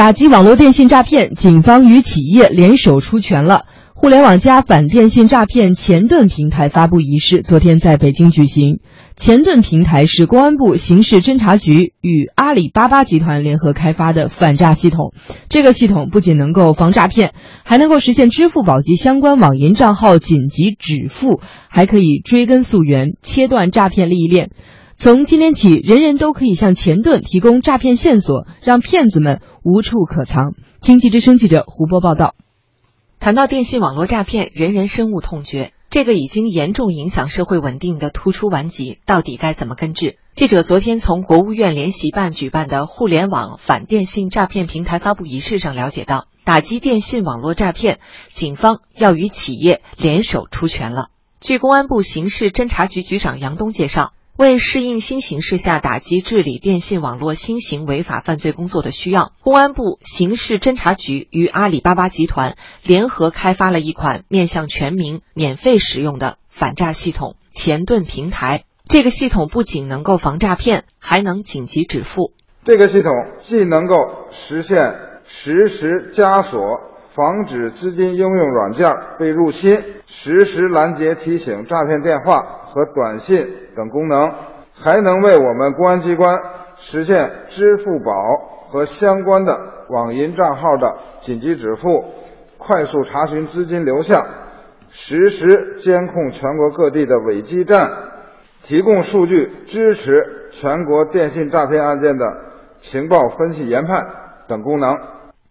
打击网络电信诈骗，警方与企业联手出拳了。互联网加反电信诈骗前盾平台发布仪式昨天在北京举行。前盾平台是公安部刑事侦查局与阿里巴巴集团联合开发的反诈系统。这个系统不仅能够防诈骗，还能够实现支付宝及相关网银账号紧急止付，还可以追根溯源，切断诈骗利益链。从今天起，人人都可以向前盾提供诈骗线索，让骗子们无处可藏。经济之声记者胡波报道。谈到电信网络诈骗，人人深恶痛绝。这个已经严重影响社会稳定的突出顽疾，到底该怎么根治？记者昨天从国务院联席办举办的互联网反电信诈骗平台发布仪式上了解到，打击电信网络诈骗，警方要与企业联手出拳了。据公安部刑事侦查局局长杨东介绍。为适应新形势下打击治理电信网络新型违法犯罪工作的需要，公安部刑事侦查局与阿里巴巴集团联合开发了一款面向全民免费使用的反诈系统——前盾平台。这个系统不仅能够防诈骗，还能紧急止付。这个系统既能够实现实时加锁。防止资金应用软件被入侵，实时拦截提醒诈骗电话和短信等功能，还能为我们公安机关实现支付宝和相关的网银账号的紧急止付、快速查询资金流向、实时监控全国各地的伪基站、提供数据支持全国电信诈骗案件的情报分析研判等功能。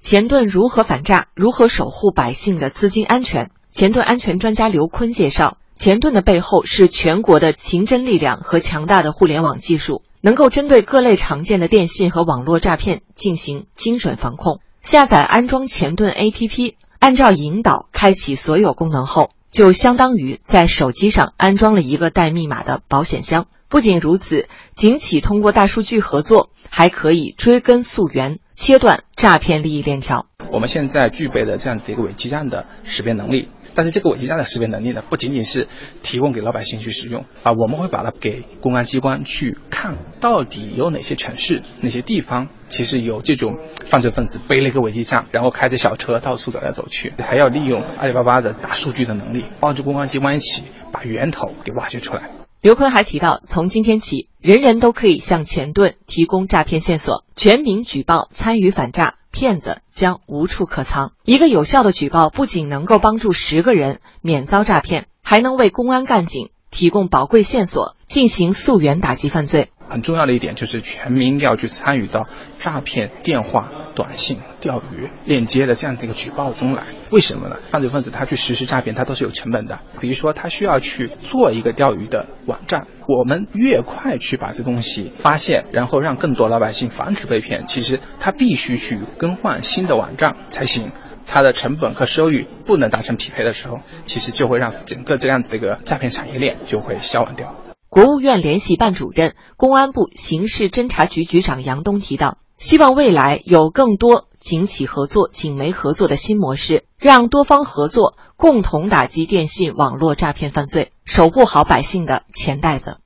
前盾如何反诈？如何守护百姓的资金安全？前盾安全专家刘坤介绍，前盾的背后是全国的刑侦力量和强大的互联网技术，能够针对各类常见的电信和网络诈骗进行精准防控。下载安装前盾 APP，按照引导开启所有功能后，就相当于在手机上安装了一个带密码的保险箱。不仅如此，警企通过大数据合作，还可以追根溯源，切断诈骗利益链条。我们现在具备的这样子的一个伪基站的识别能力。但是这个伪基站的识别能力呢，不仅仅是提供给老百姓去使用啊，我们会把它给公安机关去看，到底有哪些城市、哪些地方，其实有这种犯罪分子背了一个伪基站，然后开着小车到处走来走去，还要利用阿里巴巴的大数据的能力，帮助公安机关一起把源头给挖掘出来。刘坤还提到，从今天起，人人都可以向前盾提供诈骗线索，全民举报参与反诈。骗子将无处可藏。一个有效的举报不仅能够帮助十个人免遭诈骗，还能为公安干警提供宝贵线索，进行溯源打击犯罪。很重要的一点就是全民要去参与到诈骗电话、短信、钓鱼链接的这样的一个举报中来。为什么呢？犯罪分子他去实施诈骗，他都是有成本的。比如说，他需要去做一个钓鱼的网站，我们越快去把这东西发现，然后让更多老百姓防止被骗，其实他必须去更换新的网站才行。它的成本和收益不能达成匹配的时候，其实就会让整个这样子的一个诈骗产业链就会消亡掉。国务院联席办主任、公安部刑事侦查局局长杨东提到，希望未来有更多警企合作、警媒合作的新模式，让多方合作，共同打击电信网络诈骗犯罪，守护好百姓的钱袋子。